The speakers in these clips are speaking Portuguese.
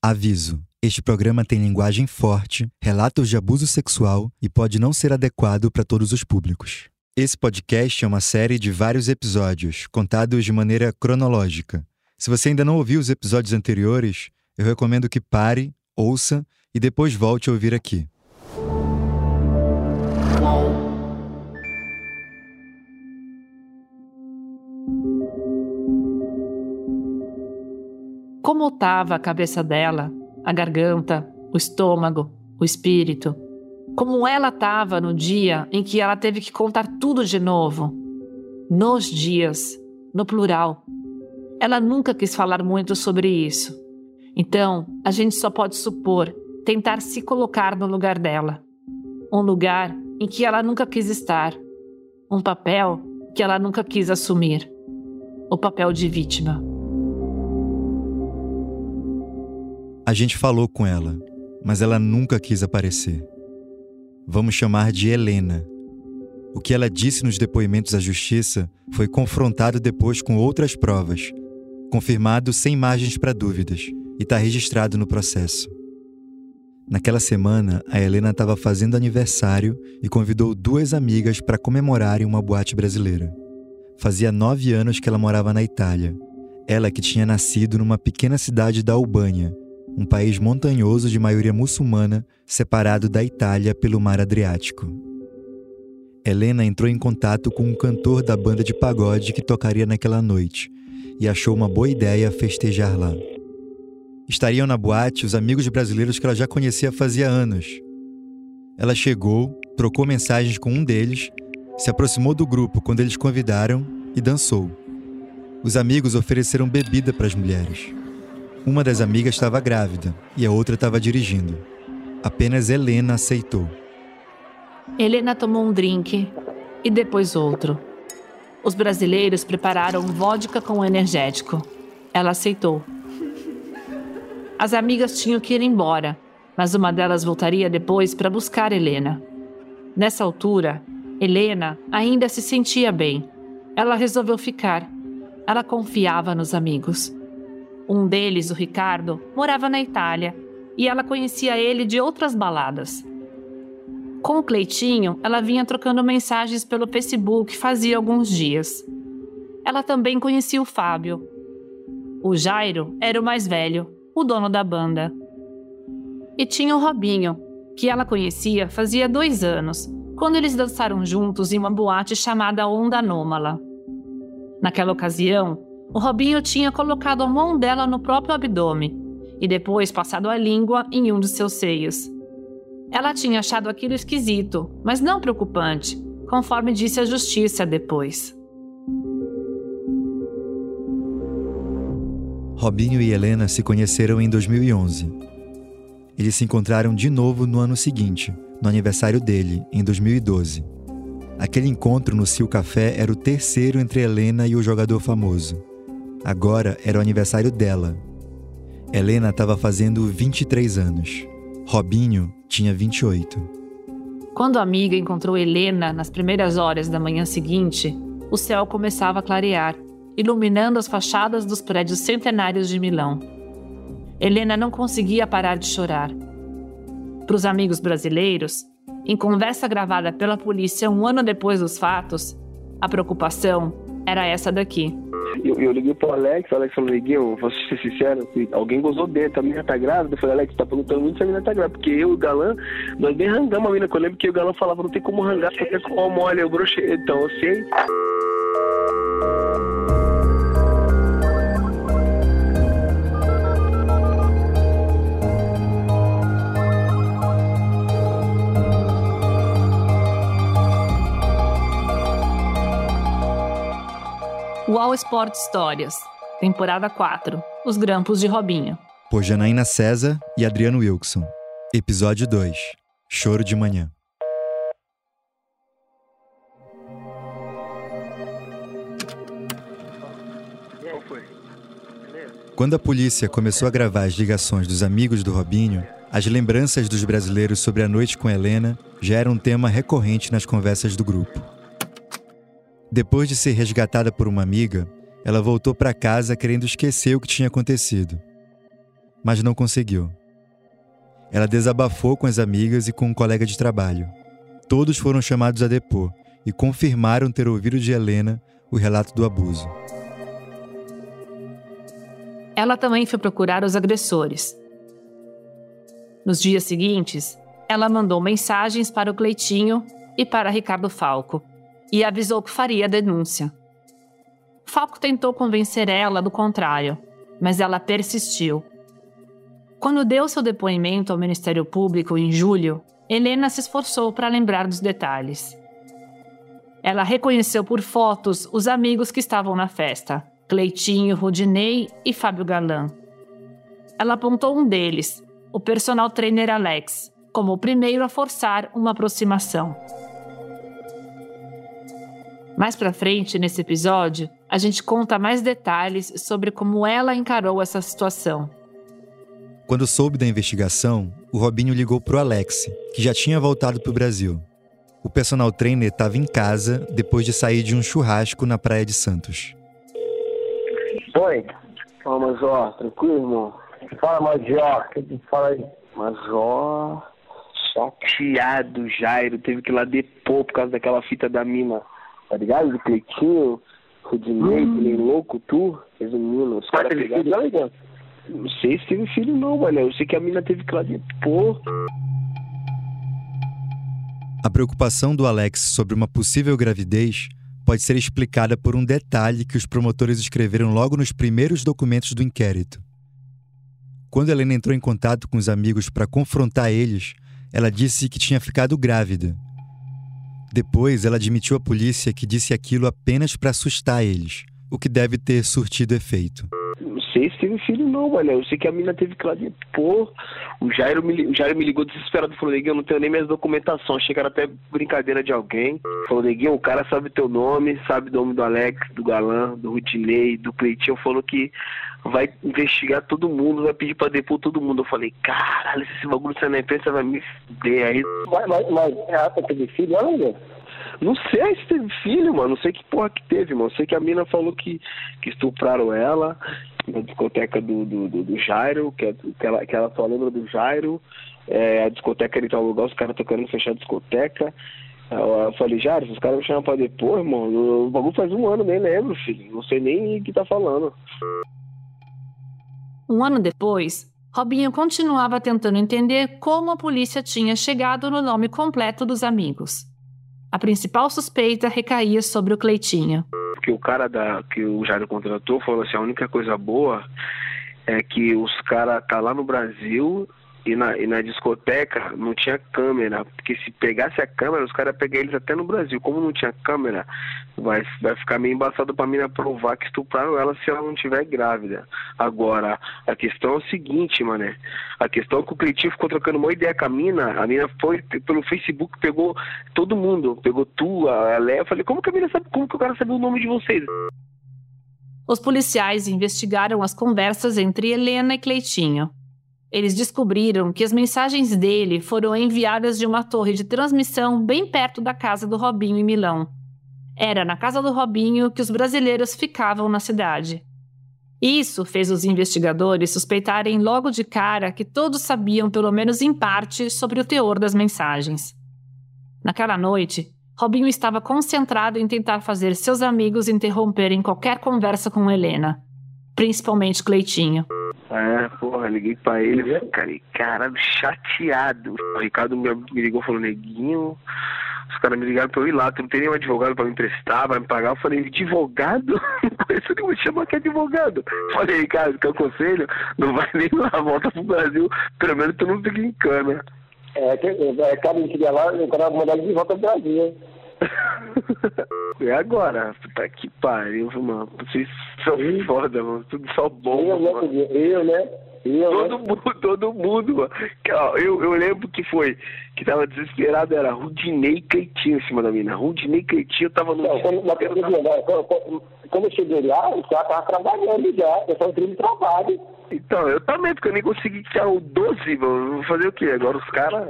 Aviso: este programa tem linguagem forte, relatos de abuso sexual e pode não ser adequado para todos os públicos. Esse podcast é uma série de vários episódios, contados de maneira cronológica. Se você ainda não ouviu os episódios anteriores, eu recomendo que pare, ouça e depois volte a ouvir aqui. Como estava a cabeça dela, a garganta, o estômago, o espírito? Como ela estava no dia em que ela teve que contar tudo de novo? Nos dias, no plural. Ela nunca quis falar muito sobre isso. Então, a gente só pode supor, tentar se colocar no lugar dela. Um lugar em que ela nunca quis estar. Um papel que ela nunca quis assumir. O papel de vítima. A gente falou com ela, mas ela nunca quis aparecer. Vamos chamar de Helena. O que ela disse nos depoimentos à justiça foi confrontado depois com outras provas, confirmado sem margens para dúvidas e está registrado no processo. Naquela semana, a Helena estava fazendo aniversário e convidou duas amigas para comemorarem uma boate brasileira. Fazia nove anos que ela morava na Itália. Ela que tinha nascido numa pequena cidade da Albânia, um país montanhoso de maioria muçulmana, separado da Itália pelo Mar Adriático. Helena entrou em contato com um cantor da banda de pagode que tocaria naquela noite e achou uma boa ideia festejar lá. Estariam na boate os amigos brasileiros que ela já conhecia fazia anos. Ela chegou, trocou mensagens com um deles, se aproximou do grupo quando eles convidaram e dançou. Os amigos ofereceram bebida para as mulheres. Uma das amigas estava grávida e a outra estava dirigindo. Apenas Helena aceitou. Helena tomou um drink e depois outro. Os brasileiros prepararam vodka com energético. Ela aceitou. As amigas tinham que ir embora, mas uma delas voltaria depois para buscar Helena. Nessa altura, Helena ainda se sentia bem. Ela resolveu ficar. Ela confiava nos amigos. Um deles, o Ricardo, morava na Itália e ela conhecia ele de outras baladas. Com o Cleitinho, ela vinha trocando mensagens pelo Facebook fazia alguns dias. Ela também conhecia o Fábio. O Jairo era o mais velho, o dono da banda. E tinha o Robinho, que ela conhecia fazia dois anos, quando eles dançaram juntos em uma boate chamada Onda Anômala. Naquela ocasião, o Robinho tinha colocado a mão dela no próprio abdômen e depois passado a língua em um de seus seios. Ela tinha achado aquilo esquisito, mas não preocupante, conforme disse a justiça depois. Robinho e Helena se conheceram em 2011. Eles se encontraram de novo no ano seguinte, no aniversário dele, em 2012. Aquele encontro no Sil Café era o terceiro entre Helena e o jogador famoso. Agora era o aniversário dela. Helena estava fazendo 23 anos. Robinho tinha 28. Quando a amiga encontrou Helena nas primeiras horas da manhã seguinte, o céu começava a clarear, iluminando as fachadas dos prédios centenários de Milão. Helena não conseguia parar de chorar. Para os amigos brasileiros, em conversa gravada pela polícia um ano depois dos fatos, a preocupação era essa daqui. Eu, eu liguei pro Alex, o Alex falou, Liguinho, vou ser sincero, alguém gozou dentro, a menina tá grávida. Eu falei, Alex, tá perguntando muito se a menina tá grávida, porque eu e o Galã, nós bem rangamos a menina, eu lembro que o Galã falava, não tem como rangar, porque com o mole, eu brochei. Então, eu sei. UOL Sport Histórias, temporada 4 Os Grampos de Robinho. Por Janaína César e Adriano Wilson. Episódio 2 Choro de Manhã. Quando a polícia começou a gravar as ligações dos amigos do Robinho, as lembranças dos brasileiros sobre a noite com Helena já eram um tema recorrente nas conversas do grupo. Depois de ser resgatada por uma amiga, ela voltou para casa querendo esquecer o que tinha acontecido. mas não conseguiu. Ela desabafou com as amigas e com um colega de trabalho. Todos foram chamados a depor e confirmaram ter ouvido de Helena o relato do abuso. Ela também foi procurar os agressores. Nos dias seguintes, ela mandou mensagens para o Cleitinho e para Ricardo Falco e avisou que faria a denúncia. Falco tentou convencer ela do contrário, mas ela persistiu. Quando deu seu depoimento ao Ministério Público em julho, Helena se esforçou para lembrar dos detalhes. Ela reconheceu por fotos os amigos que estavam na festa, Cleitinho, Rudinei e Fábio Galan. Ela apontou um deles, o personal trainer Alex, como o primeiro a forçar uma aproximação. Mais para frente, nesse episódio, a gente conta mais detalhes sobre como ela encarou essa situação. Quando soube da investigação, o Robinho ligou pro Alex, que já tinha voltado pro Brasil. O personal trainer estava em casa depois de sair de um churrasco na Praia de Santos. Oi. Fala, Major. Tranquilo, irmão? Fala, Major. O que fala aí? Major... Chateado, Jairo. Teve que ir lá depor por causa daquela fita da mina. Tá ligado? Do Cleitinho, Rudinei, hum. nem louco, tu, resumindo. Os caras pegaram... Não sei se teve filho não, mano. Eu sei que a mina teve que ir lá depor. A preocupação do Alex sobre uma possível gravidez pode ser explicada por um detalhe que os promotores escreveram logo nos primeiros documentos do inquérito. Quando Helena entrou em contato com os amigos para confrontar eles, ela disse que tinha ficado grávida. Depois, ela admitiu à polícia que disse aquilo apenas para assustar eles, o que deve ter surtido efeito sei se teve filho não, mano. Eu sei que a mina teve que lá depor. O Jairo me, o Jairo me ligou desesperado. Falou, Neguinho, eu não tenho nem minhas documentações. Era até brincadeira de alguém. Falou, Neguinho, o cara sabe teu nome, sabe o nome do Alex, do Galã, do Rutinei, do Cleitinho. Falou que vai investigar todo mundo, vai pedir pra depor todo mundo. Eu falei, caralho, esse bagulho você não pensa, vai me fuder. Aí... Mas, mas, mas ela teve filho, não, não sei se teve filho, mano. Não sei que porra que teve, mano. Sei que a mina falou que, que estupraram ela na discoteca do, do, do, do Jairo, que, é, que, ela, que ela só lembra do Jairo. É, a discoteca em tal lugar, os caras tocando querendo fechar a discoteca. Eu falei, Jairo, os caras me chamam pra depois, mano, o bagulho faz um ano, nem lembro, filho. Não sei nem o que tá falando. Um ano depois, Robinho continuava tentando entender como a polícia tinha chegado no nome completo dos amigos. A principal suspeita recaía sobre o Cleitinho. Porque o cara da, que o Jairo contratou falou assim: a única coisa boa é que os caras tá lá no Brasil e na, e na discoteca não tinha câmera, porque se pegasse a câmera, os caras pegar eles até no Brasil. Como não tinha câmera, vai, vai ficar meio embaçado pra mina provar que estupraram ela se ela não tiver grávida. Agora, a questão é o seguinte, mané. A questão é que o Cleitinho ficou trocando uma ideia com a mina, a mina foi pelo Facebook, pegou todo mundo, pegou tu, a Léa. Eu falei, como que a mina sabe, como que o cara sabe o nome de vocês? Os policiais investigaram as conversas entre Helena e Cleitinho. Eles descobriram que as mensagens dele foram enviadas de uma torre de transmissão bem perto da casa do Robinho em Milão. Era na casa do Robinho que os brasileiros ficavam na cidade. Isso fez os investigadores suspeitarem logo de cara que todos sabiam, pelo menos em parte, sobre o teor das mensagens. Naquela noite, Robinho estava concentrado em tentar fazer seus amigos interromperem qualquer conversa com Helena, principalmente Cleitinho. É, porra, liguei pra ele, fiquei, caralho, chateado. O Ricardo me, me ligou falou, neguinho, os caras me ligaram pra eu ir lá, tu não tem nenhum advogado pra me emprestar, pra me pagar. Eu falei, advogado? Isso nem me chama que advogado. Falei, Ricardo, que eu aconselho, não vai nem lá, volta pro Brasil, pelo menos tu não fica em cana. É, que, é, cada um que lá, o cara mandar de volta pro Brasil. E agora? Puta que pariu, mano. Vocês são foda, mano. Tudo só bom. Eu, né, mano. Eu, né? Eu, todo né? mundo, todo mundo, mano. Eu, eu lembro que foi, que tava desesperado, era Rudinei Cleitinho em cima da mina. Rudinei Cleitinho tava no. Não, quando, tava... quando, quando eu cheguei lá, o cara tava trabalhando já. Eu só entrei no trabalho. Então, eu também, porque eu nem consegui tirar o 12, mano. Vou fazer o quê? Agora os caras.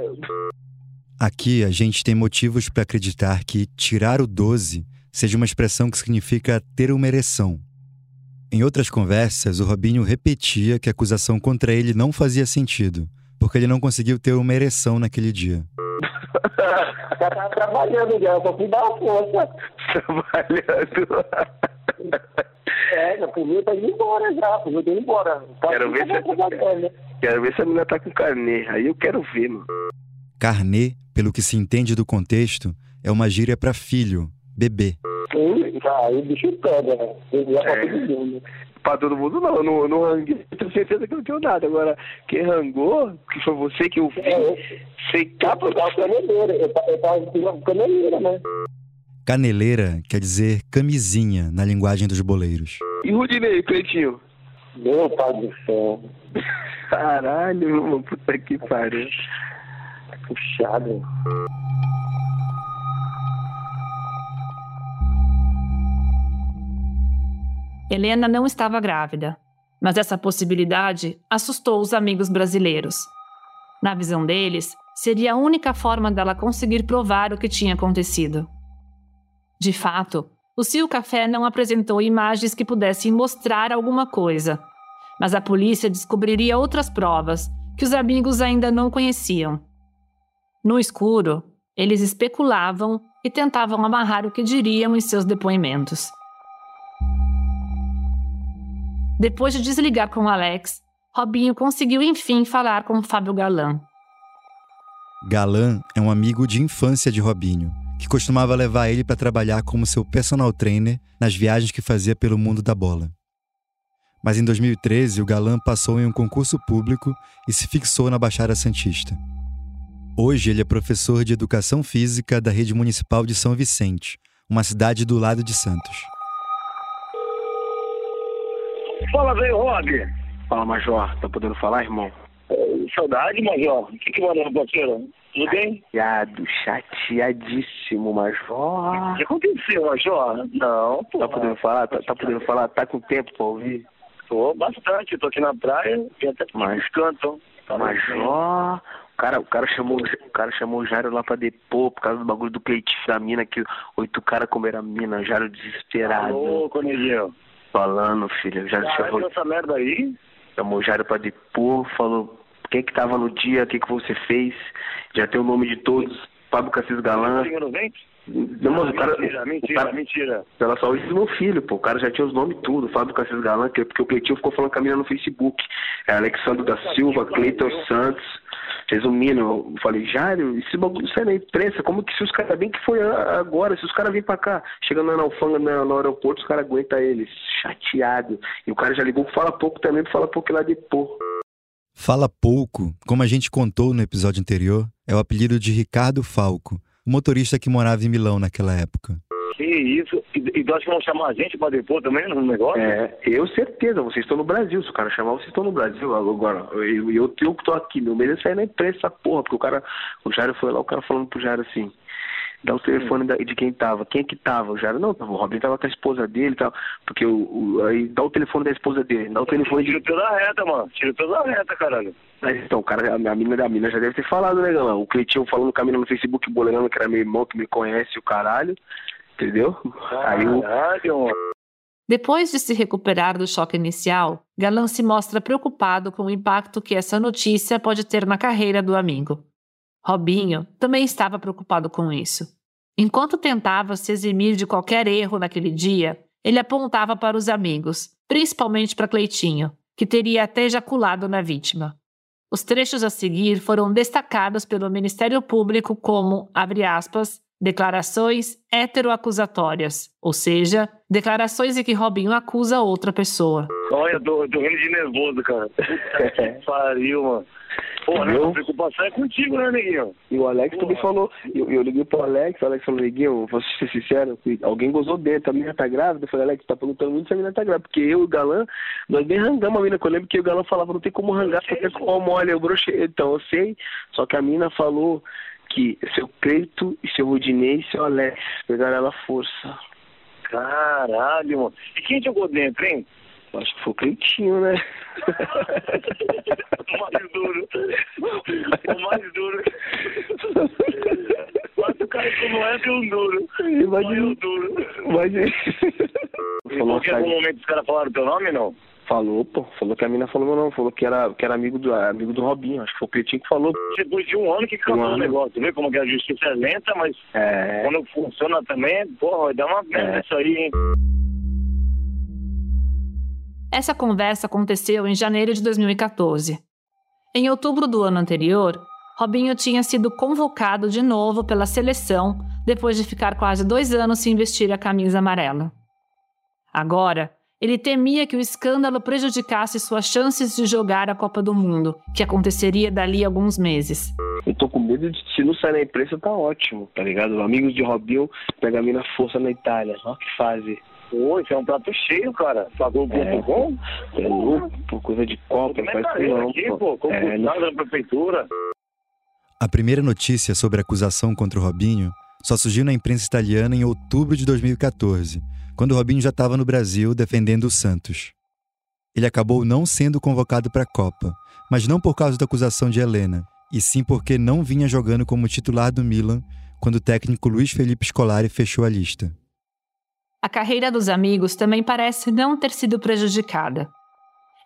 Aqui a gente tem motivos para acreditar que tirar o 12 seja uma expressão que significa ter uma ereção. Em outras conversas, o Robinho repetia que a acusação contra ele não fazia sentido, porque ele não conseguiu ter uma ereção naquele dia. Já tava trabalhando já, só fui dar uma força. Trabalhando. É, já podia estar indo embora já, podia ter ido embora. Tá Quero ver se- tá trabalhando. Quero ver se a menina tá com carnê. Aí eu quero ver, mano. Carnê, pelo que se entende do contexto, é uma gíria para filho, bebê. Tá, aí o bicho pega, né? Ele pra É. todo mundo. Pra todo mundo não, eu não, eu não ranguei. Tenho certeza que eu não tenho nada. Agora, quem rangou, que foi você que eu vi, É, eu, sei eu capa tava caneleira, eu ta- eu tava com caneleira, né? Caneleira quer dizer camisinha na linguagem dos boleiros. E Rudinei, Cleitinho? Meu pai do céu, Caralho, puta que pariu. Puxado. Helena não estava grávida, mas essa possibilidade assustou os amigos brasileiros. Na visão deles, seria a única forma dela conseguir provar o que tinha acontecido. De fato, o Cio Café não apresentou imagens que pudessem mostrar alguma coisa, mas a polícia descobriria outras provas que os amigos ainda não conheciam. No escuro, eles especulavam e tentavam amarrar o que diriam em seus depoimentos. Depois de desligar com Alex, Robinho conseguiu enfim falar com Fábio Galan. Galan é um amigo de infância de Robinho, que costumava levar ele para trabalhar como seu personal trainer nas viagens que fazia pelo mundo da bola. Mas em 2013, o Galan passou em um concurso público e se fixou na Baixada Santista. Hoje ele é professor de educação física da rede municipal de São Vicente, uma cidade do lado de Santos. Fala, velho, Rob. Fala, Major. Tá podendo falar, irmão? Saudade, Major. O que que manda, parceiro? Tudo bem? Chateado, chateadíssimo, Major. O que aconteceu, Major? Não, pô. Tá podendo falar? Tá, tá podendo falar? Tá com tempo pra ouvir? Tô bastante, tô aqui na praia e até Mas- Mas... cantam. Tá Major. O cara, o cara chamou, o cara chamou o Jairo lá pra depor por causa do bagulho do Cleitinho da mina que oito caras comeram a mina, o Jairo Tá desesperado. louco, Neguinho. Falando, filho. O Jairo Caralho, chamou, essa merda aí? chamou o Jairo pra depor, falou quem que tava no dia, o que que você fez. Já tem o nome de todos. Fábio Cassis vento? Não, mas o cara, mentira, o mentira, cara- mentira. Ela só isso meu filho, pô. O cara já tinha os nomes tudo. Fábio Cassis que, porque o Cleitinho ficou falando com a mina no Facebook. É Alexandre da Silva, Cleiton Santos. Resumindo, eu falei, Jário, esse bagulho sai na imprensa, como que se os caras, bem que foi agora, se os caras virem pra cá, chegando na alfanga no, no aeroporto, os caras aguentam eles, chateado. E o cara já ligou Fala Pouco também, Fala Pouco lá de pô. Fala pouco, como a gente contou no episódio anterior, é o apelido de Ricardo Falco, o motorista que morava em Milão naquela época. Que isso? E, e tu acha que vão chamar a gente pra depor também no negócio? É, eu certeza, vocês estão no Brasil. Se o cara chamar, vocês estão no Brasil. Agora, eu, eu, eu que tô aqui, meu medo é sair na imprensa essa porra, porque o cara, o Jairo foi lá, o cara falando pro Jairo assim, dá o telefone da- de quem tava. Quem é que tava? O Jairo, não, o Robin tava com a esposa dele e tal, porque o, o- aí dá o telefone da esposa dele, dá o telefone de... Tiro pela reta, mano. Tiro pela reta, caralho. Mas então, o cara, a a mina da mina já deve ter falado, né, galera? O Cleitinho falando com a mina no Facebook, boleirando que era meu irmão, que me conhece, o caralho, entendeu? Aí o... Depois de se recuperar do choque inicial, Galan se mostra preocupado com o impacto que essa notícia pode ter na carreira do amigo. Robinho também estava preocupado com isso. Enquanto tentava se eximir de qualquer erro naquele dia, ele apontava para os amigos, principalmente para Cleitinho, que teria até ejaculado na vítima. Os trechos a seguir foram destacados pelo Ministério Público como, abre aspas, declarações heteroacusatórias, ou seja, declarações em que Robinho acusa outra pessoa. Olha, eu tô, eu tô rindo de nervoso, cara. Puta que pariu, mano. Porra, né? A preocupação é contigo, né, neguinho? E o Alex Porra. também falou, eu, eu liguei pro Alex, o Alex falou, Neguinho, vou ser sincero, alguém gozou dentro, a menina tá grávida, eu falei, Alex, tá perguntando muito se a menina tá grávida, porque eu e o Galã, nós nem rangamos a menina, que eu lembro que o Galã falava, não tem como rangar, porque é com mole, eu brochei, então eu sei, só que a menina falou que seu Cleito, e seu Rodinei e seu Alex pegaram ela à força. Caralho, mano. E quem jogou dentro, hein? Acho que foi o Cleitinho, né? O mais duro. O mais duro. Quatro caras como é de um duro. Imagina, o duro. imagina. que em algum momento os caras falaram teu nome, não? Falou, pô. Falou que a mina falou meu nome. Falou que era, que era amigo, do, amigo do Robinho. Acho que foi o Pretinho que falou. Depois de um ano que acabou Um o ano. negócio. Vê como que a justiça é lenta, mas É. quando funciona também, porra, vai dar uma merda É. isso aí, hein? Essa conversa aconteceu em janeiro de 2014. Em outubro do ano anterior, Robinho tinha sido convocado de novo pela seleção depois de ficar quase dois anos sem vestir a camisa amarela. Agora, ele temia que o escândalo prejudicasse suas chances de jogar a Copa do Mundo, que aconteceria dali a alguns meses. Eu tô com medo de se não sair na imprensa, tá ótimo, tá ligado? Amigos de Robinho pega a mina força na Itália. Olha que fase. Pô, isso é um prato cheio, cara. Pagou o É. É louco, pô, coisa de Copa, não faz isso não, aqui, pô. pô. Como É, não- na prefeitura. A primeira notícia sobre a acusação contra o Robinho só surgiu na imprensa italiana em outubro de 2014, quando Robinho já estava no Brasil defendendo o Santos. Ele acabou não sendo convocado para a Copa, mas não por causa da acusação de Helena, e sim porque não vinha jogando como titular do Milan quando o técnico Luiz Felipe Scolari fechou a lista. A carreira dos amigos também parece não ter sido prejudicada.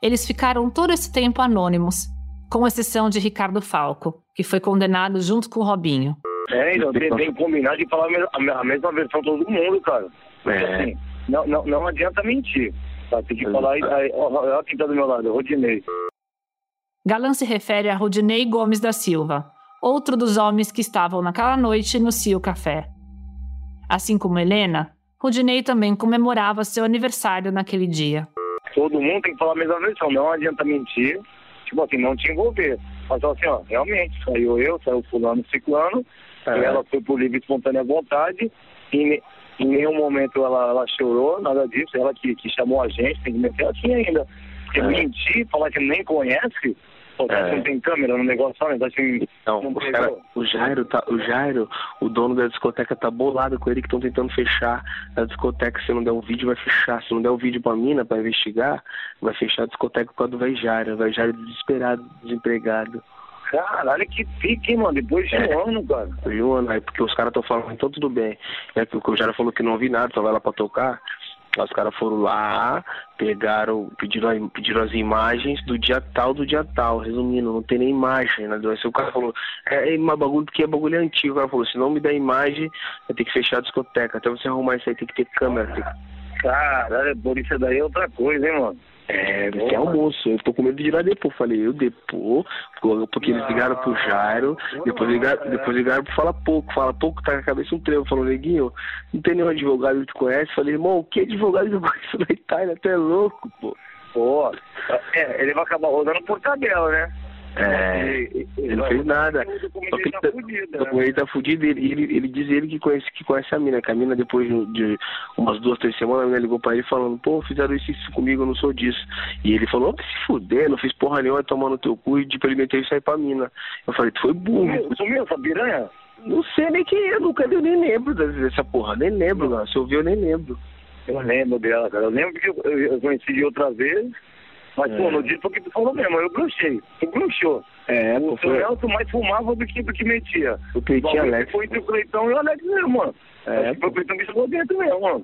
Eles ficaram todo esse tempo anônimos, com exceção de Ricardo Falco, que foi condenado junto com Robinho. É, então tem, tem que combinar de falar a me- a me- a mesma versão todo mundo, cara. É. assim, não, não, não adianta mentir. Tá? Tem que falar. aí- ó, Olha quem tá do meu lado, o Rodinei. Galan se refere a Rodinei Gomes da Silva, outro dos homens que estavam naquela noite no Cio Café. Assim como Helena, Rodinei também comemorava seu aniversário naquele dia. Todo mundo tem que falar a mesma versão. Não adianta mentir. Tipo assim, não te envolver. Mas assim, ó, realmente, saiu eu, saiu fulano, ciclano. É. E ela foi por livre e espontânea vontade. E em nenhum momento ela, ela chorou, nada disso. Ela que, que chamou a gente, tem que meter assim ainda. Porque É. mentir, falar que nem conhece, pô, É. não tem câmera no negócio, né? Tá assim, Não, Não pegou. cara, o Jairo, tá, o Jairo, o dono da discoteca tá bolado com ele que estão tentando fechar a discoteca. Se não der o vídeo, vai fechar. Se não der o vídeo pra mina pra investigar, vai fechar a discoteca por causa do velho Jairo. O velho Jairo desesperado, desempregado. Caralho, que pique, hein, mano. Depois de É. um ano, cara. Viu, Ana? Aí porque os caras estão falando, então tudo bem. É que o Jairo falou que não vi nada, só vai lá pra tocar. Os caras foram lá, pegaram, pediram, pediram as imagens do dia tal, do dia tal. Resumindo, não tem nem imagem, né? Aí o cara falou, é, é uma bagulho porque é bagulho antigo. O cara falou, se não me der imagem, vai ter que fechar a discoteca. Até você arrumar isso aí tem que ter câmera. Tem que... Caralho, por isso daí é outra coisa, hein, mano. É, vai ser almoço. Eu tô com medo de ir lá depois. Falei, eu depois, porque eles ligaram pro Jairo, depois ligaram, depois ligaram pro Fala Pouco. Fala Pouco tá com a cabeça um trevo. Falou, neguinho, não tem nenhum advogado que tu conhece? Falei, irmão, que advogado que eu conheço na Itália? Tu é louco, pô. Pô, é, ele vai acabar rodando por tabela, né? É, Ele, ele não fez nada. Só que dele tá tá- fudido, o documento tá fudido. Ele, ele, ele diz ele que conhece, que conhece a mina. Que a mina, depois de, umas duas, três semanas, a mina ligou pra ele falando: pô, fizeram isso, isso comigo, eu não sou disso. E ele falou: "Vai se fuder, não fiz porra nenhuma, tomar no teu cu e de perimeter e sair pra mina. Eu falei: tu foi burro. Sumiu, essa piranha? Não sei nem quem é, nunca eu nem lembro dessa porra, nem lembro, não. Se eu vi, eu nem lembro. Eu lembro dela, cara. Eu lembro que eu, eu, eu conheci de outra vez. Mas, É. pô, no dia foi que tu falou mesmo, eu bruxei. Tu bruxou. É, O foi, Nelson mais fumava do que, do que metia. o Peitinho Alex. Foi entre o Cleitão e o Alex mesmo, mano. É, Acho que foi o Cleitão que chegou dentro mesmo, mano.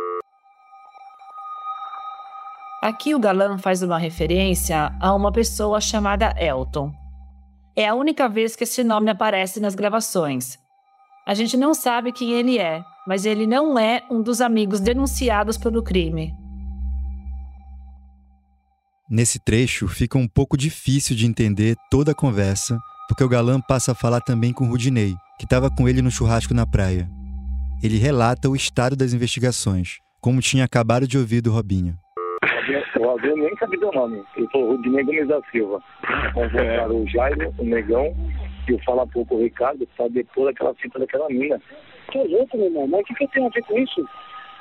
Aqui o galã faz uma referência a uma pessoa chamada Elton. É a única vez que esse nome aparece nas gravações. A gente não sabe quem ele é, mas ele não é um dos amigos denunciados pelo crime. Nesse trecho fica um pouco difícil de entender toda a conversa, porque o galã passa a falar também com Rudinei, que estava com ele no churrasco na praia. Ele relata o estado das investigações, como tinha acabado de ouvir do Robinho. O Adriano nem sabia o nome. Ele falou Rudinei Gomes da Silva. Convocaram o Jairo, o Negão e o Fala Pouco o Ricardo pra depor daquela fita daquela mina. Que louco, meu irmão. Mas o que, que eu tenho a ver com isso?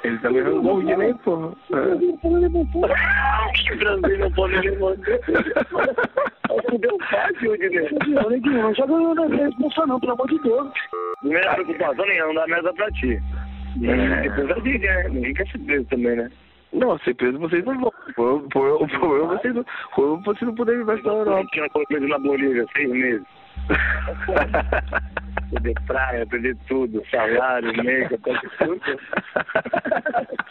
Ele também arrancou o dinheiro, porra. É. que Brasil não pode levantar. Fudeu fácil. Neguinho, não joga na responsa não, pelo amor de Deus. Primeira preocupação nenhuma, não dá merda pra ti. É. depois eu digo, né? Ninguém quer ser preso também, né? Não, ser preso vocês não vão. Foi, foi, o problema vocês não, vocês não poderem vir pra Europa. Preso na Bolívia, seis meses. Perder praia, perder tudo, salário, mega, quase tudo.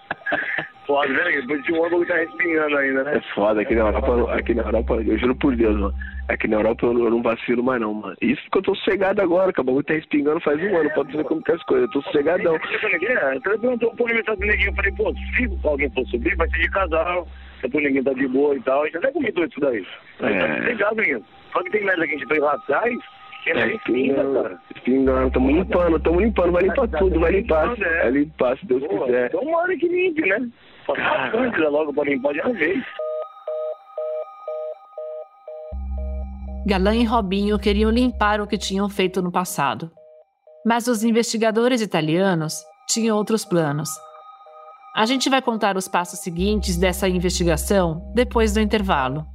foda, né? Depois de um ano tá respingando ainda, né? É foda, aqui na Europa, aqui na Europa, eu juro por Deus, mano. Aqui na Europa eu não, eu não vacilo mais não, mano. Isso porque eu tô sossegado agora, que o bagulho tá respingando faz um ano, pode ver como que é as coisas, eu tô sossegadão. Então eu perguntou pro aniversário do neguinho, eu falei, pô, se alguém for subir, vai ser de casal, se o ninguém tá de boa e tal, a gente até comentou isso daí. É. tá sossegado, menino. Só que tem merda que a gente fez lá atrás, que é É, respinga, cara. Tamo limpando, tamo limpando, vai limpar tudo, vai limpar, vai limpar se Deus Pô, quiser. tomara que limpe, né? Passar antes logo pra limpar de uma vez. Galan e Robinho queriam limpar o que tinham feito no passado. Mas os investigadores italianos tinham outros planos. A gente vai contar os passos seguintes dessa investigação depois do intervalo.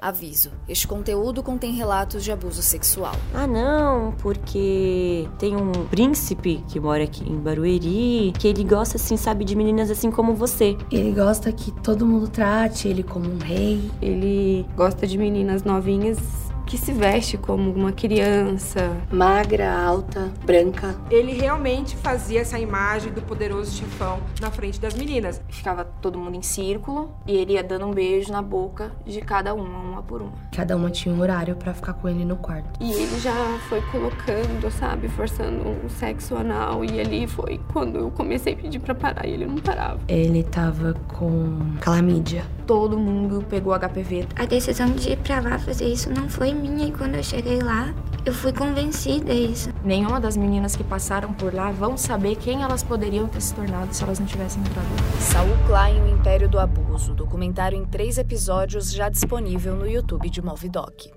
Aviso: este conteúdo contém relatos de abuso sexual. Ah, não, porque tem um príncipe que mora aqui em Barueri, que ele gosta, assim, sabe, de meninas assim como você. Ele gosta que todo mundo trate ele como um rei. Ele gosta de meninas novinhas que se veste como uma criança. Magra, alta, branca. Ele realmente fazia essa imagem do poderoso chefão na frente das meninas. Ficava todo mundo em círculo e ele ia dando um beijo na boca de cada uma, uma por uma. Cada uma tinha um horário pra ficar com ele no quarto. E ele já foi colocando, sabe, forçando um sexo anal. E ali foi quando eu comecei a pedir pra parar e ele não parava. Ele tava com calamídia. Todo mundo pegou HPV. A decisão de ir pra lá fazer isso não foi minha e quando eu cheguei lá, eu fui convencida isso. Nenhuma das meninas que passaram por lá vão saber quem elas poderiam ter se tornado se elas não tivessem entrado. Saul Klein, o Império do Abuso, documentário em três episódios já disponível no YouTube de Movidoc.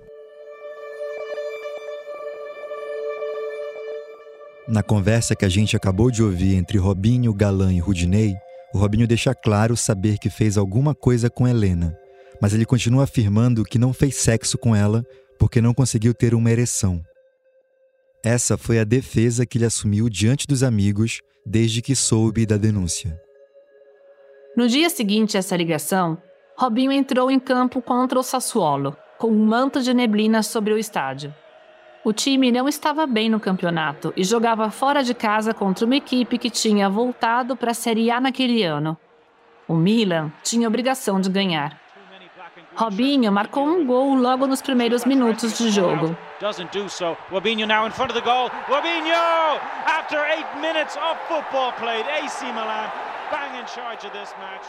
Na conversa que a gente acabou de ouvir entre Robinho, Galan e Rudinei, o Robinho deixa claro saber que fez alguma coisa com Helena, mas ele continua afirmando que não fez sexo com ela porque não conseguiu ter uma ereção. Essa foi a defesa que ele assumiu diante dos amigos desde que soube da denúncia. No dia seguinte a essa ligação, Robinho entrou em campo contra o Sassuolo, com um manto de neblina sobre o estádio. O time não estava bem no campeonato e jogava fora de casa contra uma equipe que tinha voltado para a Série A naquele ano. O Milan tinha obrigação de ganhar. Robinho marcou um gol logo nos primeiros minutos de jogo. Doesn't do so. Wabinho now in front of the goal. Wabinho! After eight minutes of football played, AC Milan bang in charge of this match.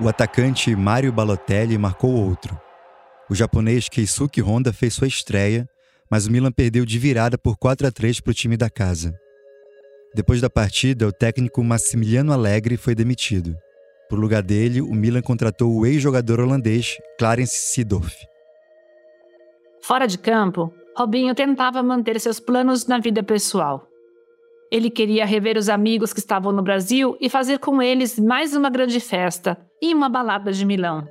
O atacante Mário Balotelli marcou outro. O japonês Keisuke Honda fez sua estreia, mas o Milan perdeu de virada por 4 a 3 para o time da casa. Depois da partida, o técnico Massimiliano Allegri foi demitido. Por lugar dele, o Milan contratou o ex-jogador holandês Clarence Seedorf. Fora de campo, Robinho tentava manter seus planos na vida pessoal. Ele queria rever os amigos que estavam no Brasil e fazer com eles mais uma grande festa e uma balada de Milão.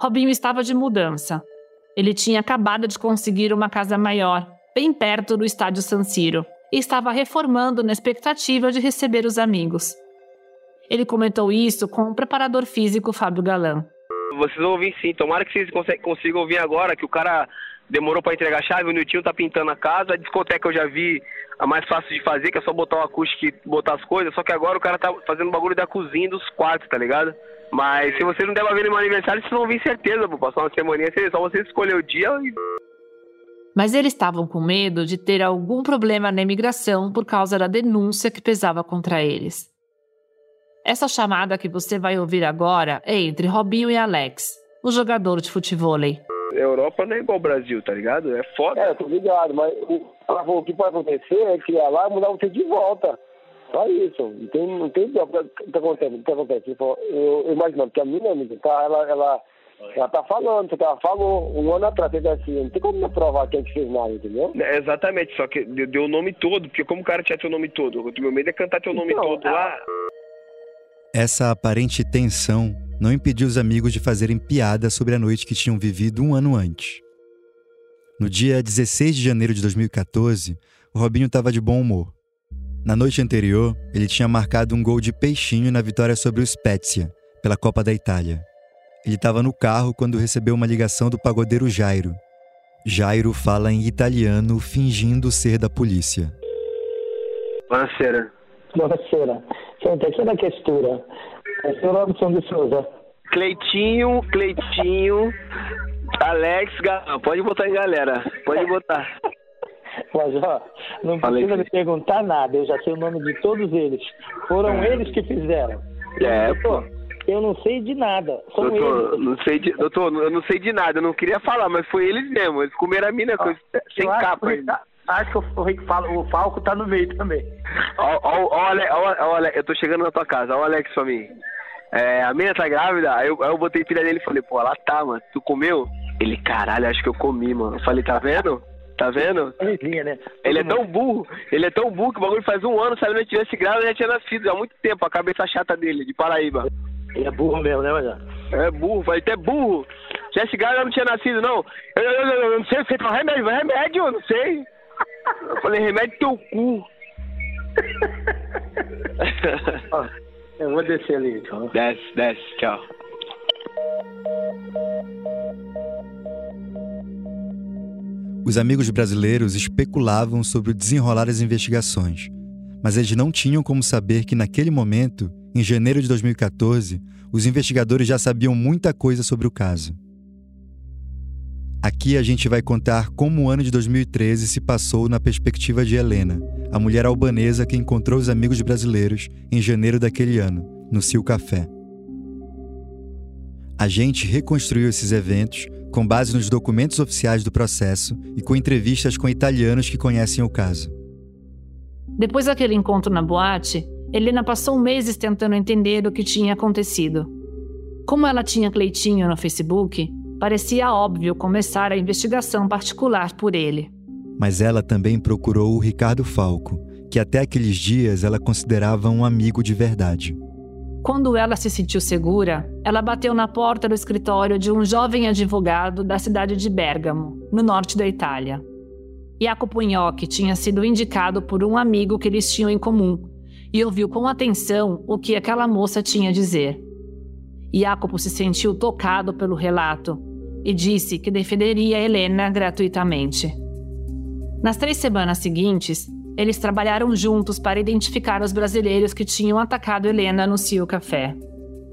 Robinho estava de mudança. Ele tinha acabado de conseguir uma casa maior, bem perto do estádio San Siro, e estava reformando na expectativa de receber os amigos. Ele comentou isso com o preparador físico Fábio Galan. Vocês vão ouvir sim, tomara que vocês consigam ouvir agora, que o cara demorou pra entregar a chave, o Niltinho tá pintando a casa, a discoteca eu já vi a mais fácil de fazer, que é só botar o acústico e botar as coisas, só que agora o cara tá fazendo o bagulho da cozinha dos quartos, tá ligado? Mas se vocês não der pra ver no meu aniversário, vocês vão vir certeza, pô, passar uma semaninha, só vocês escolher o dia e Mas eles estavam com medo de ter algum problema na imigração por causa da denúncia que pesava contra eles. Essa chamada que você vai ouvir agora é entre Robinho e Alex, o jogador de futevôlei. Europa não é igual ao Brasil, tá ligado? É foda. É, tô ligado, mas o, ela falou, o que pode acontecer é que lá mudar você de volta. Só isso. Não tem, não tem o que tá acontecendo. O que acontece? Eu, eu imagino, porque a minha amiga, tá, ela, ela, ela tá falando, ela falou um ano atrás, teve assim, não tem como me provar que a gente fez nada, entendeu? É, exatamente, só que deu, deu o nome todo, porque como o cara tinha teu nome todo? O meu medo é cantar teu nome Então, todo lá. Essa aparente tensão não impediu os amigos de fazerem piada sobre a noite que tinham vivido um ano antes. No dia 16 de janeiro de 2014, o Robinho estava de bom humor. Na noite anterior, ele tinha marcado um gol de peixinho na vitória sobre o Spezia, pela Copa da Itália. Ele estava no carro quando recebeu uma ligação do pagodeiro Jairo. Jairo fala em italiano, fingindo ser da polícia. Buonasera. Buonasera. Senta, chi è la questura? É o Robson de Souza. Cleitinho, Cleitinho, Alex. Pode botar em galera. Pode botar. Mas, ó, não Falei precisa que- me perguntar nada, eu já sei o nome de todos eles. Foram eles que fizeram. É, Doutor, eu não sei de nada. São Doutor, eles. não sei de, doutor, eu não sei de nada, eu não queria falar, mas foi eles mesmo. Eles comeram a mina sem capa ainda. Acho que o, Rick fala, o Falco tá no meio também. Ó, Ale- eu tô chegando na tua casa, ó, o Alex pra mim. É, a menina tá grávida, aí eu, aí eu botei pilha nele e falei, pô, ela tá, mano. Tu comeu? Ele, caralho, acho que eu comi, mano. Eu falei, tá vendo? Tá vendo? Né? Ele é tão burro, ele é tão burro que o bagulho faz um ano, se ela não tivesse grávida, já tinha nascido há muito tempo, a cabeça chata dele, de Paraíba. Ele é burro mesmo, né, Major? É burro, vai até burro. Se tivesse grávida, não tinha nascido, não. Eu, eu, eu, eu não sei, você fala remédio, remédio, eu não sei. Eu falei, remédio teu cu. Ó, eu vou descer ali, então. Desce, desce, tchau. Os amigos brasileiros especulavam sobre o desenrolar das investigações, mas eles não tinham como saber que naquele momento, em janeiro de 2014, os investigadores já sabiam muita coisa sobre o caso. Aqui a gente vai contar como o ano de 2013 se passou na perspectiva de Helena, a mulher albanesa que encontrou os amigos brasileiros em janeiro daquele ano, no Sil Café. A gente reconstruiu esses eventos com base nos documentos oficiais do processo e com entrevistas com italianos que conhecem o caso. Depois daquele encontro na boate, Helena passou meses tentando entender o que tinha acontecido. Como ela tinha Cleitinho no Facebook, parecia óbvio começar a investigação particular por ele. Mas ela também procurou o Ricardo Falco, que até aqueles dias ela considerava um amigo de verdade. Quando ela se sentiu segura, ela bateu na porta do escritório de um jovem advogado da cidade de Bergamo, no norte da Itália. Jacopo Gnocchi tinha sido indicado por um amigo que eles tinham em comum e ouviu com atenção o que aquela moça tinha a dizer. Jacopo se sentiu tocado pelo relato e disse que defenderia Helena gratuitamente. Nas três semanas seguintes, eles trabalharam juntos para identificar os brasileiros que tinham atacado Helena no Cio Café.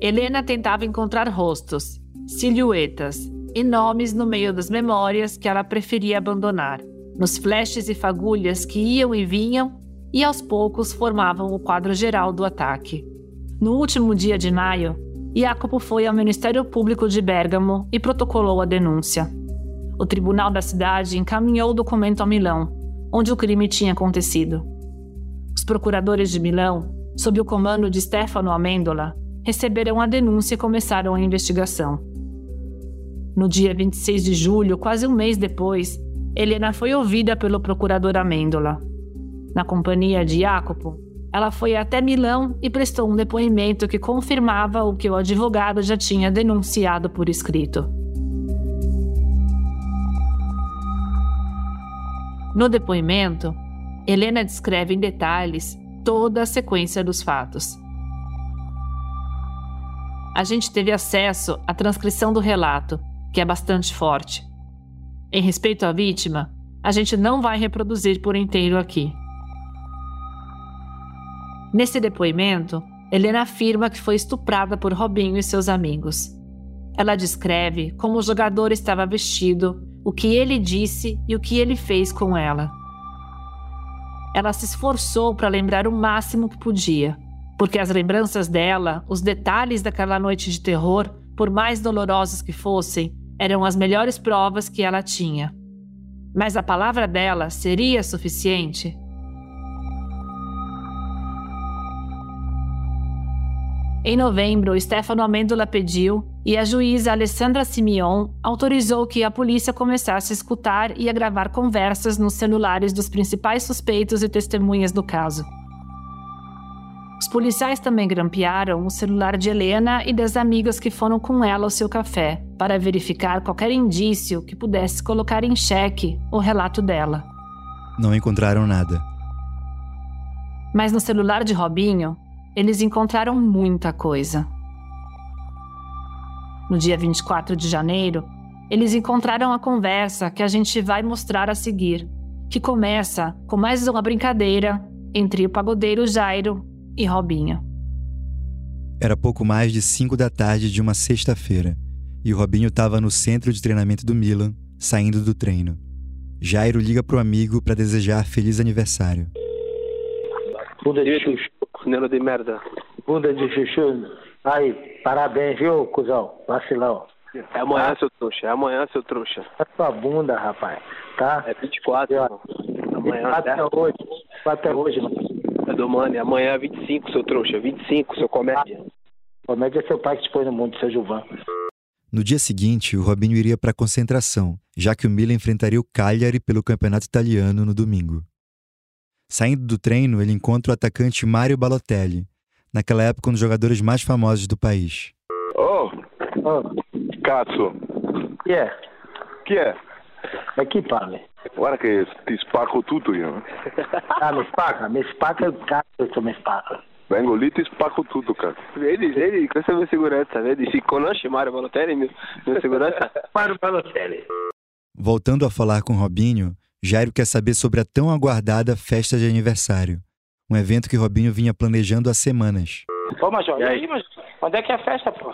Helena tentava encontrar rostos, silhuetas e nomes no meio das memórias que ela preferia abandonar, nos flashes e fagulhas que iam e vinham e aos poucos formavam o quadro geral do ataque. No último dia de maio, Jacopo foi ao Ministério Público de Bergamo e protocolou a denúncia. O tribunal da cidade encaminhou o documento a Milão, onde o crime tinha acontecido. Os procuradores de Milão, sob o comando de Stefano Amendola, receberam a denúncia e começaram a investigação. No dia 26 de julho, quase um mês depois, Helena foi ouvida pelo procurador Amendola. Na companhia de Jacopo, ela foi até Milão e prestou um depoimento que confirmava o que o advogado já tinha denunciado por escrito. No depoimento, Helena descreve em detalhes toda a sequência dos fatos. A gente teve acesso à transcrição do relato, que é bastante forte. Em respeito à vítima, a gente não vai reproduzir por inteiro aqui. Nesse depoimento, Helena afirma que foi estuprada por Robinho e seus amigos. Ela descreve como o jogador estava vestido, o que ele disse e o que ele fez com ela. Ela se esforçou para lembrar o máximo que podia, porque as lembranças dela, os detalhes daquela noite de terror, por mais dolorosos que fossem, eram as melhores provas que ela tinha. Mas a palavra dela seria suficiente? Em novembro, Stefano Amendola pediu e a juíza Alessandra Simeon autorizou que a polícia começasse a escutar e a gravar conversas nos celulares dos principais suspeitos e testemunhas do caso. Os policiais também grampearam o celular de Helena e das amigas que foram com ela ao seu café para verificar qualquer indício que pudesse colocar em xeque o relato dela. Não encontraram nada. Mas no celular de Robinho, eles encontraram muita coisa. No dia 24 de janeiro, eles encontraram a conversa que a gente vai mostrar a seguir, que começa com mais uma brincadeira entre o pagodeiro Jairo e Robinho. Era pouco mais de 5 da tarde de uma sexta-feira e o Robinho estava no centro de treinamento do Milan, saindo do treino. Jairo liga pro amigo para desejar feliz aniversário. Bunda Nela de merda. Bunda de chuchu. Aí, parabéns, viu, cuzão? Vacilão. É amanhã, seu trouxa. É amanhã, seu trouxa. É tua bunda, rapaz. Tá? É 24, irmão. Amanhã Até é hoje. Até hoje, mano. É do Mano. Amanhã é 25, seu trouxa. 25, seu comédia. Comédia é seu pai que te pôs no mundo, seu Gilvan. No dia seguinte, o Robinho iria para a concentração, já que o Milan enfrentaria o Cagliari pelo campeonato italiano no domingo. Saindo do treino, ele encontra o atacante Mario Balotelli, naquela época um dos jogadores mais famosos do país. Oh, cazzo, Chi è? chi è? Ma chi parli? Guarda che ti spacco tutto io. Ah, mi spacca, mi spacca il cazzo che mi spacca. Vengo lì ti spacco tutto, cazzo. Vedi, vedi, questa è la mia sicurezza, vedi? Si conosce Mario Balotelli, mio, mia sicurezza? Mario Balotelli. Voltando a falar com Robinho, Jairo quer saber sobre a tão aguardada festa de aniversário, um evento que Robinho vinha planejando há semanas. Ô, Major, e aí, Major? Onde é que é a festa, pô?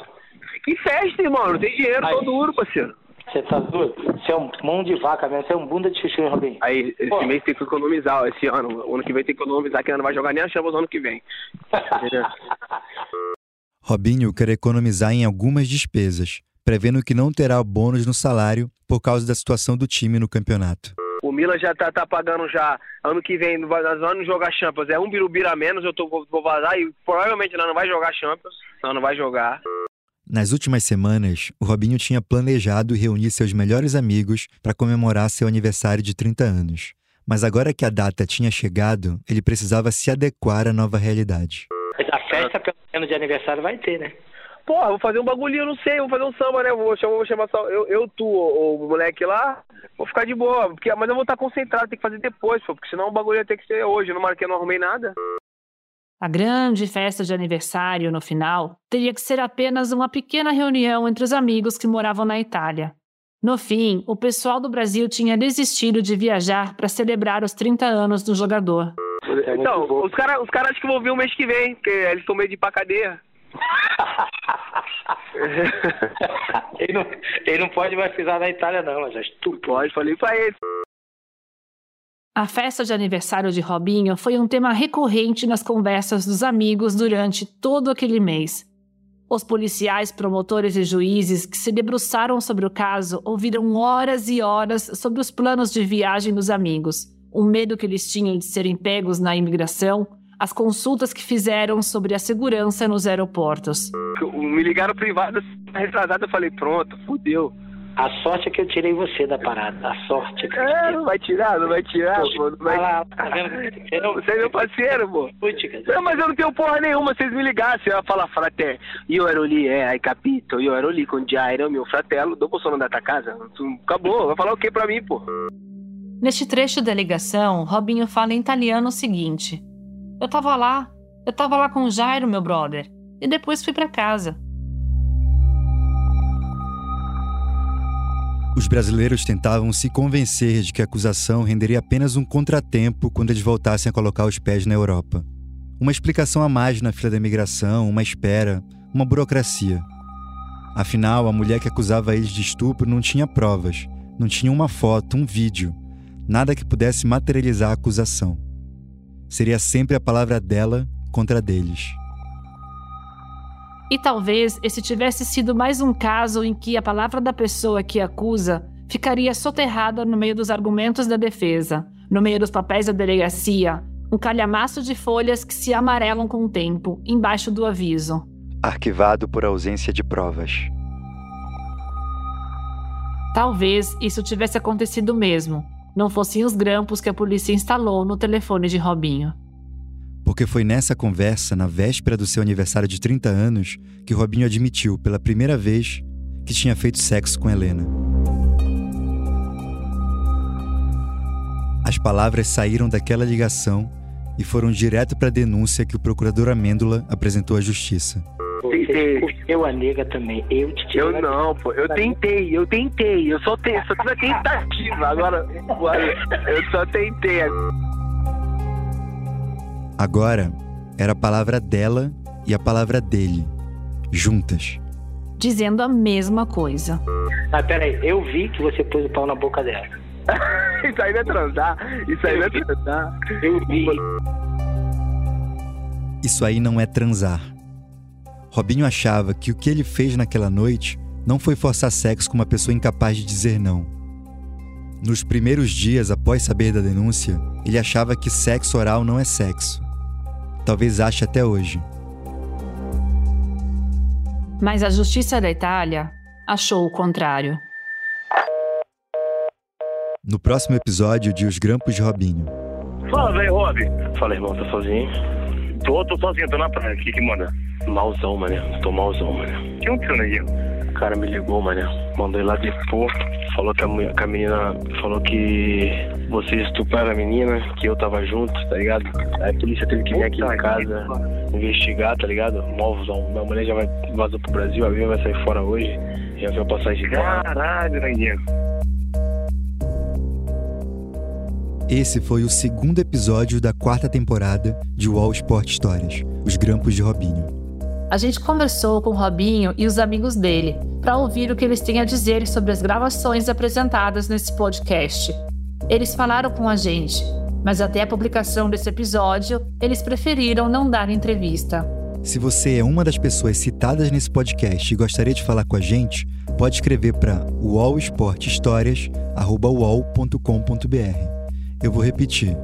Que festa, irmão? Não tem dinheiro, Aí. tô duro, parceiro. Você tá doido? Você é um mão de vaca mesmo, você é um bunda de chuchu, hein, Robinho? Aí, esse Pô. mês tem que economizar, ó, esse ano. O ano que vem tem que economizar, que ainda não vai jogar nem a Champions ano que vem. Entendeu? Robinho quer economizar em algumas despesas, prevendo que não terá bônus no salário por causa da situação do time no campeonato. O Milan já tá, tá pagando já, ano que vem, nós vamos jogar Champions. É um birubira a menos, eu tô, vou, vou vazar e provavelmente nós não vai jogar Champions. Nós não vai jogar. Nas últimas semanas, o Robinho tinha planejado reunir seus melhores amigos para comemorar seu aniversário de 30 anos. Mas agora que a data tinha chegado, ele precisava se adequar à nova realidade. A festa, pelo menos de aniversário, vai ter, né? Porra, vou fazer um bagulhinho, não sei, vou fazer um samba, né? Vou chamar, vou chamar só eu, eu tu, o, o moleque lá, vou ficar de boa. Porque, mas eu vou estar concentrado, tem que fazer depois, pô, porque senão o bagulho ia ter que ser hoje. Eu não marquei, não arrumei nada. A grande festa de aniversário, no final, teria que ser apenas uma pequena reunião entre os amigos que moravam na Itália. No fim, o pessoal do Brasil tinha desistido de viajar para celebrar os 30 anos do jogador. Então, os caras os cara acho que vão vir o mês que vem, porque eles estão meio de ir pra cadeia. ele, não, ele não pode mais pisar na Itália, não, mas tu pode, falei pra ele. A festa de aniversário de Robinho foi um tema recorrente nas conversas dos amigos durante todo aquele mês. Os policiais, promotores e juízes que se debruçaram sobre o caso ouviram horas e horas sobre os planos de viagem dos amigos, o medo que eles tinham de serem pegos na imigração, as consultas que fizeram sobre a segurança nos aeroportos. Me ligaram privado, retrasado, eu falei, pronto, fudeu. A sorte é que eu tirei você da parada. A sorte é que eu É, não vai tirar, não vai tirar, pô. Não vai... Olha lá, tá vendo? Você é meu parceiro, pô. Não, mas eu não tenho porra nenhuma, vocês me ligassem, eu ia falar frate, io ero lì, eh, hai capito? Io ero lì con Jairo, meu fratello, dopo sono andata a casa. Acabou, vai falar o que pra mim, pô? Neste trecho da ligação, Robinho fala em italiano o seguinte: Eu tava lá, eu tava lá com o Jairo, meu brother, e depois fui pra casa. Os brasileiros tentavam se convencer de que a acusação renderia apenas um contratempo quando eles voltassem a colocar os pés na Europa. Uma explicação a mais na fila da imigração, uma espera, uma burocracia. Afinal, a mulher que acusava eles de estupro não tinha provas, não tinha uma foto, um vídeo, nada que pudesse materializar a acusação. Seria sempre a palavra dela contra a deles. E talvez esse tivesse sido mais um caso em que a palavra da pessoa que acusa ficaria soterrada no meio dos argumentos da defesa, no meio dos papéis da delegacia, um calhamaço de folhas que se amarelam com o tempo, embaixo do aviso. Arquivado por ausência de provas. Talvez isso tivesse acontecido mesmo, não fossem os grampos que a polícia instalou no telefone de Robinho. Porque foi nessa conversa, na véspera do seu aniversário de 30 anos, que Robinho admitiu pela primeira vez que tinha feito sexo com Helena. As palavras saíram daquela ligação e foram direto para a denúncia que o procurador Amêndola apresentou à justiça. Eu, a nega também. Eu te Eu não, pô. Eu tentei, eu tentei. Eu só tentei, só fiz a tentativa. Agora, eu só tentei. Agora era a palavra dela e a palavra dele, juntas. Dizendo a mesma coisa. Mas peraí, eu vi que você pôs o pau na boca dela. Isso aí não é transar. Isso aí não é transar. Eu vi. Isso aí não é transar. Robinho achava que o que ele fez naquela noite não foi forçar sexo com uma pessoa incapaz de dizer não. Nos primeiros dias após saber da denúncia, ele achava que sexo oral não é sexo. Talvez ache até hoje. Mas a justiça da Itália achou o contrário. No próximo episódio de Os Grampos de Robinho. Fala, velho, Rob. Fala, irmão, tá sozinho? Tô, tô sozinho, tô na praia. O que que manda? Malzão, mané. Tô malzão, mané. O que aconteceu, neguinho? O cara me ligou, mané. Mandou ir lá depor. Falou que a, mulher- que a menina falou que você estupraram a menina, que eu tava junto, tá ligado? Aí a polícia teve que vir aqui em casa investigar, tá ligado? Malzão. Minha mulher já vai vazou pro Brasil, a avião vai sair fora hoje. Já viu a passagem de carro. Caralho, neguinho. Esse foi o segundo episódio da quarta temporada de UOL Sport Histórias, Os Grampos de Robinho. A gente conversou com o Robinho e os amigos dele para ouvir o que eles têm a dizer sobre as gravações apresentadas nesse podcast. Eles falaram com a gente, mas até a publicação desse episódio, eles preferiram não dar entrevista. Se você é uma das pessoas citadas nesse podcast e gostaria de falar com a gente, pode escrever para uolsporthistórias@uol.com.br. Eu vou repetir: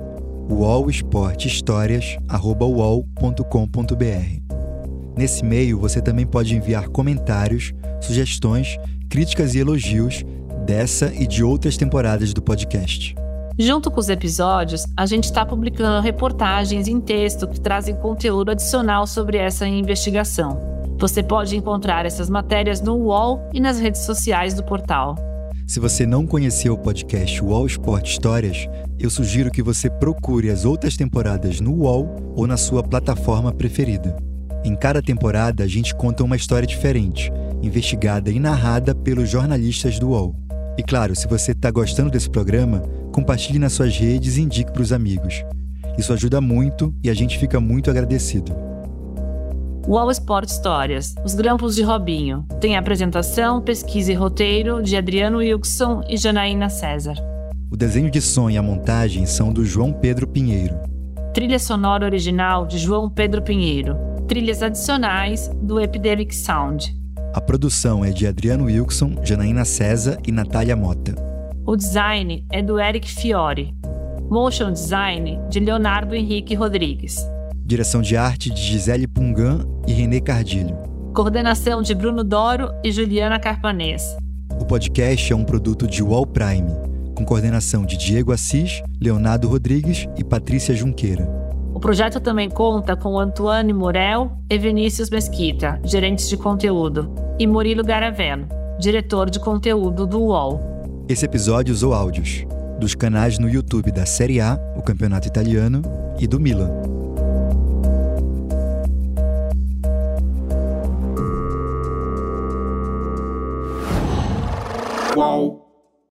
uolsporthistórias@uol.com.br. Nesse e-mail você também pode enviar comentários, sugestões, críticas e elogios dessa e de outras temporadas do podcast. Junto com os episódios, a gente está publicando reportagens em texto que trazem conteúdo adicional sobre essa investigação. Você pode encontrar essas matérias no UOL e nas redes sociais do portal. Se você não conheceu o podcast UOL Sport Histórias, eu sugiro que você procure as outras temporadas no UOL ou na sua plataforma preferida. Em cada temporada, a gente conta uma história diferente, investigada e narrada pelos jornalistas do UOL. E claro, se você está gostando desse programa, compartilhe nas suas redes e indique para os amigos. Isso ajuda muito e a gente fica muito agradecido. UOL Sport Histórias, Os Grampos de Robinho. Tem apresentação, pesquisa e roteiro de Adriano Wilson e Janaína César. O desenho de som e a montagem são do João Pedro Pinheiro. Trilha sonora original de João Pedro Pinheiro. Trilhas adicionais do Epidemic Sound. A produção é de Adriano Wilson, Janaína César e Natália Mota. O design é do Eric Fiore. Motion design de Leonardo Henrique Rodrigues. Direção de arte de Gisele Pungan e Renê Cardilho. Coordenação de Bruno Doro e Juliana Carpanês. O podcast é um produto de Wall Prime, com coordenação de Diego Assis, Leonardo Rodrigues e Patrícia Junqueira. O projeto também conta com Antoine Morel e Vinícius Mesquita, gerentes de conteúdo, e Murilo Garavello, diretor de conteúdo do UOL. Esse episódio usou áudios dos canais no YouTube da Série A, o campeonato italiano, e do Milan. Whoa.